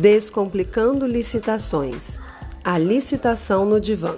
Descomplicando licitações. A licitação no divã.